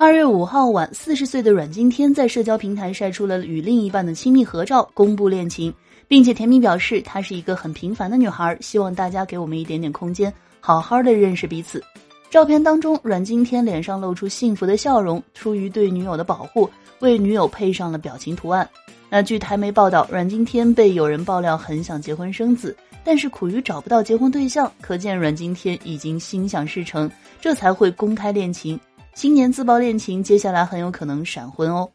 二月五号晚，四十岁的阮经天在社交平台晒出了与另一半的亲密合照，公布恋情，并且甜蜜表示她是一个很平凡的女孩，希望大家给我们一点点空间，好好的认识彼此。照片当中，阮经天脸上露出幸福的笑容，出于对女友的保护，为女友配上了表情图案。那据台媒报道，阮经天被有人爆料很想结婚生子，但是苦于找不到结婚对象，可见阮经天已经心想事成，这才会公开恋情。新年自曝恋情，接下来很有可能闪婚哦。